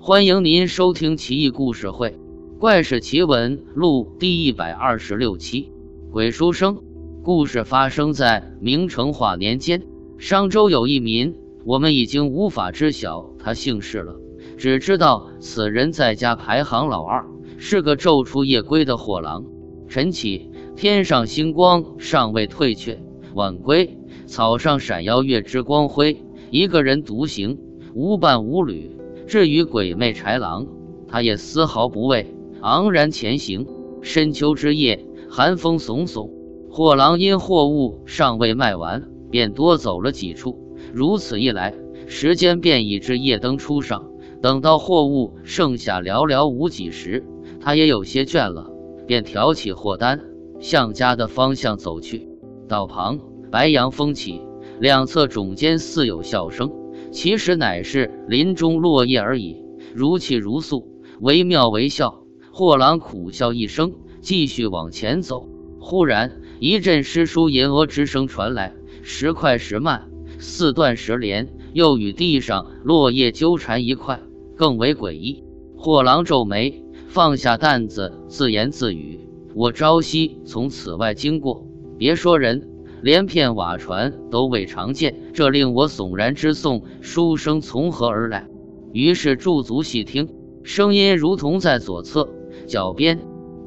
欢迎您收听《奇异故事会·怪事奇闻录》第一百二十六期《鬼书生》。故事发生在明成化年间，商州有一民，我们已经无法知晓他姓氏了，只知道此人在家排行老二，是个昼出夜归的货郎。晨起，天上星光尚未退却；晚归，草上闪耀月之光辉。一个人独行，无伴无侣。至于鬼魅豺狼，他也丝毫不畏，昂然前行。深秋之夜，寒风耸耸，货郎因货物尚未卖完，便多走了几处。如此一来，时间便已至夜灯初上。等到货物剩下寥寥无几时，他也有些倦了，便挑起货担，向家的方向走去。道旁白杨风起，两侧冢间似有笑声。其实乃是林中落叶而已，如泣如诉，惟妙惟肖。货郎苦笑一声，继续往前走。忽然一阵诗书吟额之声传来，时快时慢，似断时连，又与地上落叶纠缠一块，更为诡异。货郎皱眉，放下担子，自言自语：“我朝夕从此外经过，别说人。”连片瓦船都未常见，这令我悚然之颂书声从何而来？于是驻足细听，声音如同在左侧脚边。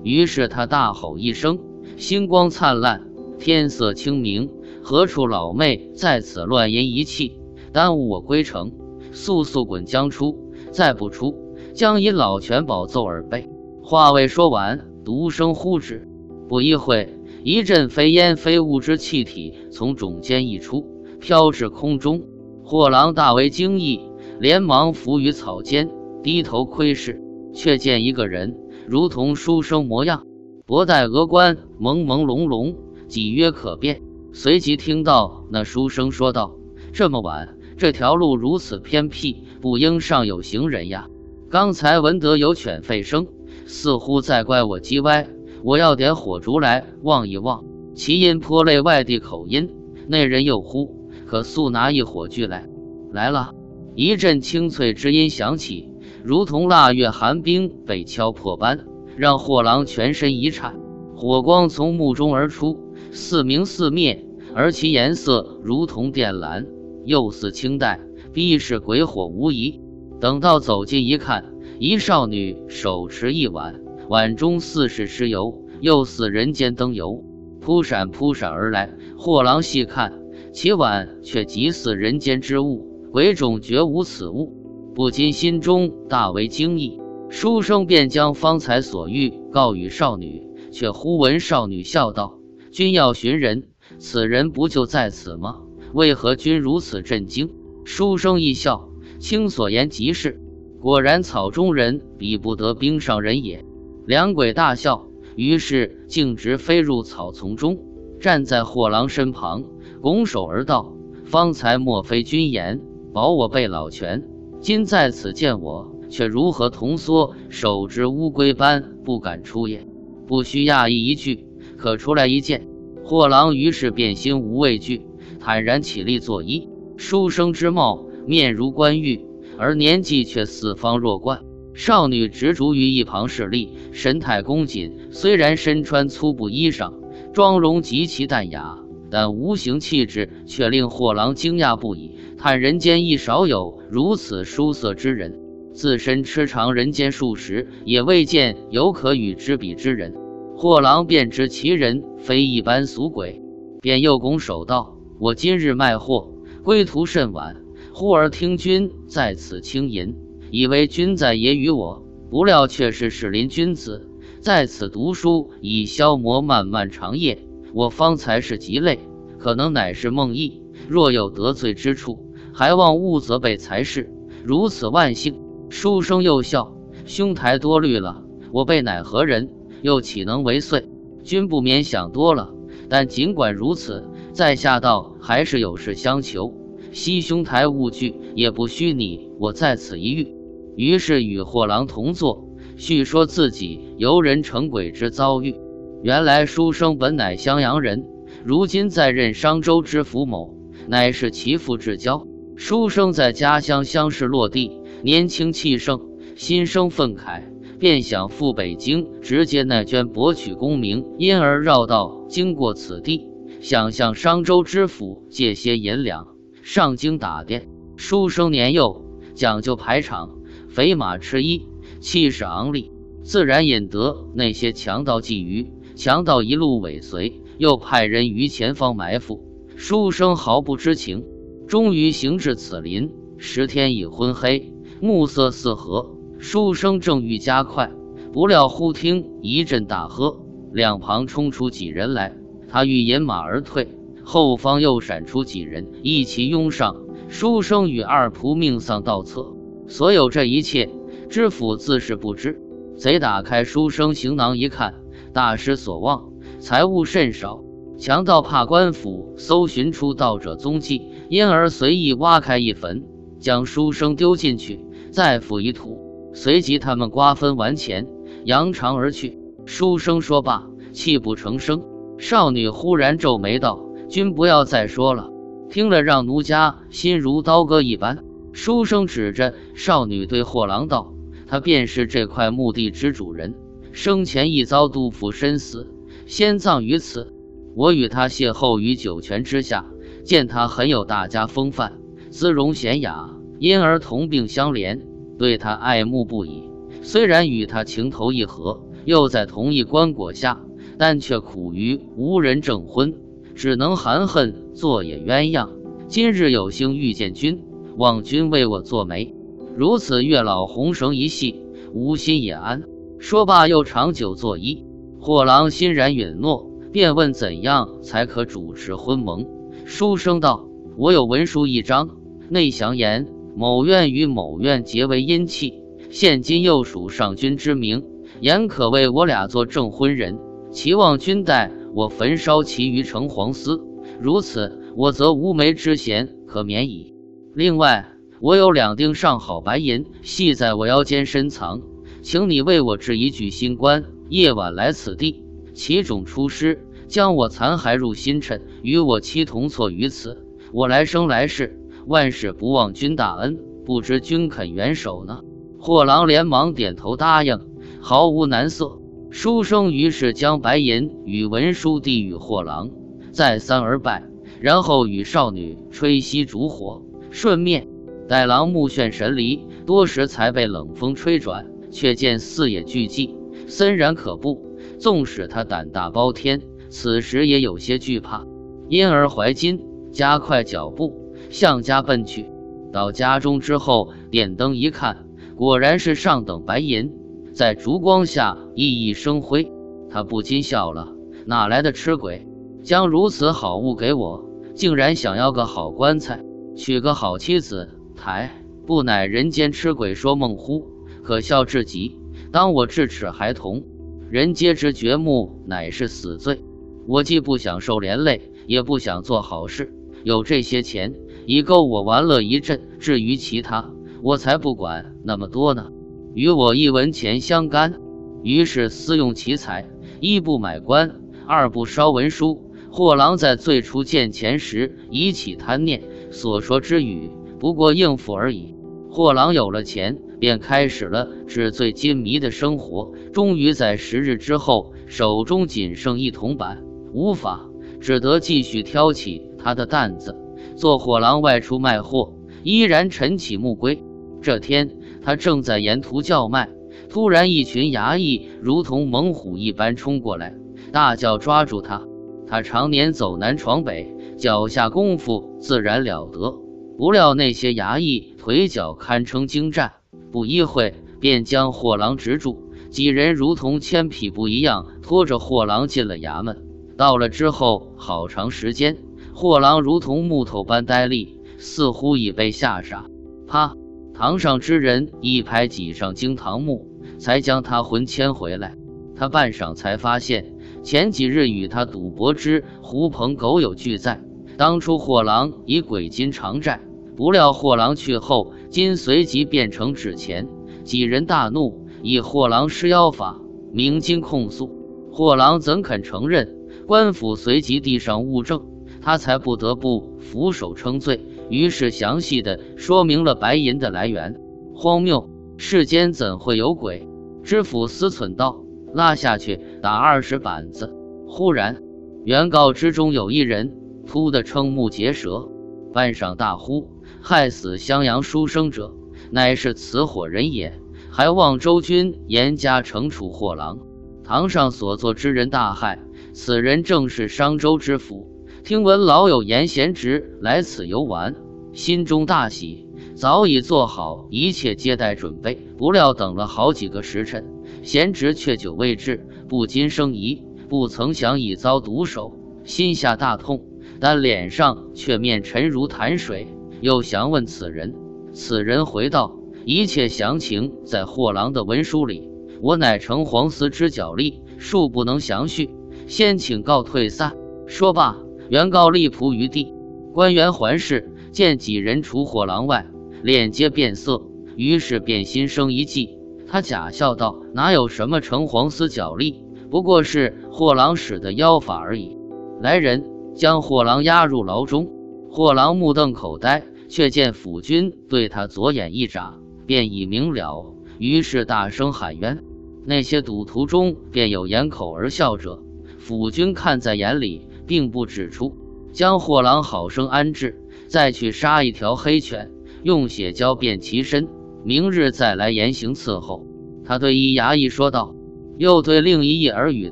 于是他大吼一声：“星光灿烂，天色清明，何处老妹在此乱吟一气，耽误我归程？速速滚将出！再不出，将以老拳宝揍耳背！”话未说完，独声呼之，不一会。一阵飞烟飞雾之气体从冢间溢出，飘至空中。货郎大为惊异，连忙伏于草间，低头窥视，却见一个人，如同书生模样，薄戴额冠，朦朦胧胧，几约可辨。随即听到那书生说道：“这么晚，这条路如此偏僻，不应尚有行人呀。刚才闻得有犬吠声，似乎在怪我叽歪。”我要点火烛来望一望，其音颇类外地口音。那人又呼：“可速拿一火炬来！”来了一阵清脆之音响起，如同腊月寒冰被敲破般，让货郎全身一颤。火光从目中而出，似明似灭，而其颜色如同靛蓝，又似青黛，必是鬼火无疑。等到走近一看，一少女手持一碗。碗中似是尸油，又似人间灯油，扑闪扑闪而来。货郎细看，其碗却极似人间之物，唯种绝无此物，不禁心中大为惊异。书生便将方才所遇告与少女，却忽闻少女笑道：“君要寻人，此人不就在此吗？为何君如此震惊？”书生一笑，卿所言极是，果然草中人比不得冰上人也。两鬼大笑，于是径直飞入草丛中，站在货郎身旁，拱手而道：“方才莫非君言保我被老拳？今在此见我，却如何同缩，手执乌龟般不敢出也？不须讶异一句，可出来一见。”货郎于是便心无畏惧，坦然起立作揖。书生之貌，面如冠玉，而年纪却四方弱冠。少女执着于一旁侍立，神态恭谨。虽然身穿粗布衣裳，妆容极其淡雅，但无形气质却令货郎惊讶不已。叹人间亦少有如此淑色之人，自身痴尝人间数十，也未见有可与之比之人。货郎便知其人非一般俗鬼，便又拱手道：“我今日卖货，归途甚晚，忽而听君在此轻吟。”以为君在也与我，不料却是士林君子在此读书，以消磨漫漫长夜。我方才是极累，可能乃是梦呓。若有得罪之处，还望勿责备才是。如此万幸。书生又笑，兄台多虑了。我辈乃何人，又岂能为祟？君不免想多了。但尽管如此，在下道还是有事相求，希兄台勿惧，也不虚你我在此一遇。于是与货郎同坐，叙说自己游人成鬼之遭遇。原来书生本乃襄阳人，如今在任商州知府某，乃是其父至交。书生在家乡乡试落地，年轻气盛，心生愤慨，便想赴北京直接内捐博取功名，因而绕道经过此地，想向商州知府借些银两上京打点。书生年幼，讲究排场，肥马吃衣，气势昂立，自然引得那些强盗觊觎。强盗一路尾随，又派人于前方埋伏，书生毫不知情。终于行至此林，时天已昏黑，暮色四合。书生正欲加快，不料忽听一阵大喝，两旁冲出几人来。他欲引马而退，后方又闪出几人，一齐拥上。书生与二仆命丧道侧。所有这一切，知府自是不知。贼打开书生行囊一看。大失所望，财物甚少。强盗怕官府搜寻出盗者踪迹，因而随意挖开一坟，将书生丢进去，再覆一土。随即他们瓜分完钱，扬长而去。书生说罢，泣不成声。少女忽然皱眉道：“君不要再说了，听了让奴家心如刀割一般。”书生指着少女对货郎道：“他便是这块墓地之主人。”生前亦遭杜甫身死，先葬于此。我与他邂逅于九泉之下，见他很有大家风范，姿容娴雅，因而同病相怜，对他爱慕不已。虽然与他情投意合，又在同一棺椁下，但却苦于无人证婚，只能含恨做也鸳鸯。今日有幸遇见君，望君为我做媒，如此月老红绳一系，吾心也安。说罢，又长久作揖。货郎欣然允诺，便问怎样才可主持婚盟。书生道：“我有文书一张，内详言某院与某院结为姻契，现今又属上君之名，言可为我俩做证婚人。期望君代我焚烧其余城隍司，如此我则无媒之嫌可免矣。另外，我有两锭上好白银，系在我腰间深藏。”请你为我置一具新棺，夜晚来此地，其种出师，将我残骸入新尘，与我妻同错于此。我来生来世，万事不忘君大恩，不知君肯援手呢？货郎连忙点头答应，毫无难色。书生于是将白银与文书递与货郎，再三而拜，然后与少女吹熄烛火，顺面待郎目眩神离，多时才被冷风吹转。却见四野俱寂，森然可怖。纵使他胆大包天，此时也有些惧怕，因而怀金，加快脚步向家奔去。到家中之后，点灯一看，果然是上等白银，在烛光下熠熠生辉。他不禁笑了：哪来的痴鬼，将如此好物给我？竟然想要个好棺材，娶个好妻子？抬不乃人间痴鬼说梦乎？可笑至极！当我智齿孩童，人皆知掘墓乃是死罪。我既不想受连累，也不想做好事。有这些钱，已够我玩乐一阵。至于其他，我才不管那么多呢。与我一文钱相干。于是私用奇财，一不买官，二不烧文书。货郎在最初见钱时，已起贪念，所说之语不过应付而已。货郎有了钱。便开始了纸醉金迷的生活。终于在十日之后，手中仅剩一铜板，无法，只得继续挑起他的担子，做货郎外出卖货，依然晨起暮归。这天，他正在沿途叫卖，突然一群衙役如同猛虎一般冲过来，大叫抓住他。他常年走南闯北，脚下功夫自然了得。不料那些衙役腿脚堪称精湛。不一会，便将货郎执住，几人如同牵匹布一样，拖着货郎进了衙门。到了之后，好长时间，货郎如同木头般呆立，似乎已被吓傻。啪！堂上之人一拍挤上惊堂木，才将他魂牵回来。他半晌才发现，前几日与他赌博之狐朋狗友俱在。当初货郎以鬼金偿债，不料货郎去后。金随即变成纸钱，几人大怒，以货郎施妖法，明金控诉。货郎怎肯承认？官府随即递上物证，他才不得不俯首称罪。于是详细的说明了白银的来源。荒谬！世间怎会有鬼？知府思忖道：“拉下去打二十板子。”忽然，原告之中有一人突的瞠目结舌，半晌大呼：“害死襄阳书生者，乃是此伙人也！还望周君严加惩处货郎。”堂上所坐之人大骇，此人正是商州知府。听闻老友严贤侄来此游玩，心中大喜，早已做好一切接待准备。不料等了好几个时辰，贤侄却久未至，不禁生疑，不曾想已遭毒手，心下大痛，但脸上却面沉如潭水。又详问此人，此人回道：“一切详情在货郎的文书里，我乃城隍司之角力，恕不能详叙，先请告退散。”说罢。原告立仆于地，官员环视，见几人除货郎外，脸皆变色，于是便心生一计。他假笑道：“哪有什么城隍司角力，不过是货郎使的妖法而已。”来人将货郎押入牢中。货郎目瞪口呆，却见府君对他左眼一眨，便已明了，于是大声喊冤。那些赌徒中便有掩口而笑者，府君看在眼里。并不指出，将货郎好生安置，再去杀一条黑犬，用血浇遍其身，明日再来严刑伺候。他对一衙役说道，又对另一役耳语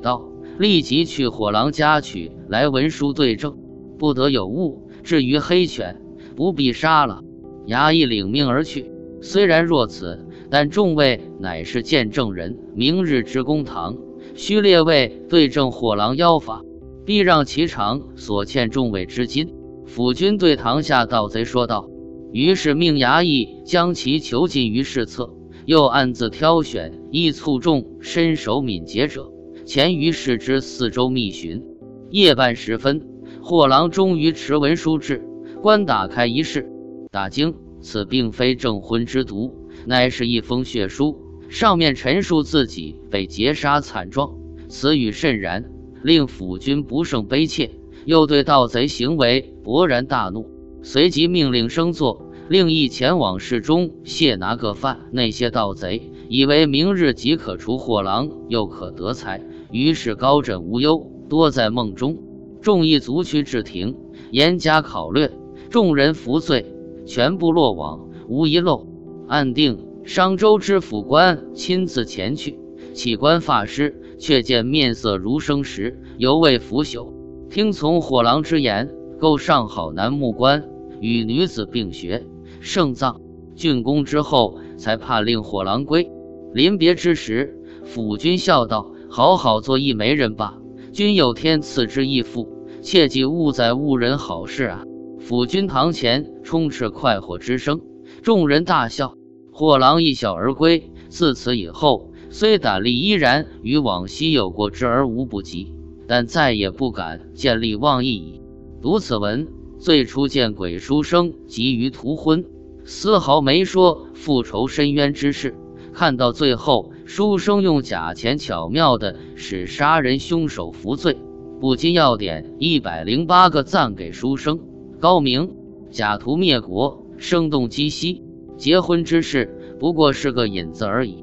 道：“立即去火狼家取来文书对证，不得有误。至于黑犬，不必杀了。”衙役领命而去。虽然若此，但众位乃是见证人，明日之公堂，须列位对证火狼妖法。必让其偿所欠众位之金。府君对堂下盗贼说道。于是命衙役将其囚禁于室侧，又暗自挑选易促众身手敏捷者，前于室之四周密寻。夜半时分，货郎终于持文书至，官打开一试，大惊：此并非证婚之毒，乃是一封血书，上面陈述自己被劫杀惨状。此语甚然。令府君不胜悲切，又对盗贼行为勃然大怒，随即命令升座，令役前往市中谢拿个饭。那些盗贼以为明日即可除货郎，又可得财，于是高枕无忧，多在梦中。众役卒驱至庭，严加考虑，众人服罪，全部落网，无遗漏。按定，商州知府官亲自前去，起官发师。却见面色如生时，犹未腐朽。听从火狼之言，构上好男木棺，与女子并学，盛葬竣工之后，才判令火狼归。临别之时，府君笑道：“好好做一媒人吧，君有天赐之义父，切记勿在误人好事啊！”府君堂前充斥快活之声，众人大笑。火狼一笑而归。自此以后。虽胆力依然与往昔有过之而无不及，但再也不敢见利忘义矣。读此文，最初见鬼书生急于图婚，丝毫没说复仇申冤之事。看到最后，书生用假钱巧妙的使杀人凶手服罪，不禁要点一百零八个赞给书生，高明，假图灭国，声动击息。结婚之事不过是个引子而已。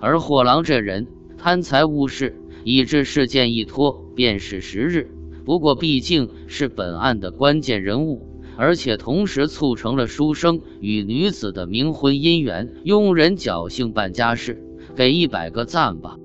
而货郎这人贪财误事，以致事件一拖便是十日。不过毕竟是本案的关键人物，而且同时促成了书生与女子的冥婚姻缘，庸人侥幸办家事，给一百个赞吧。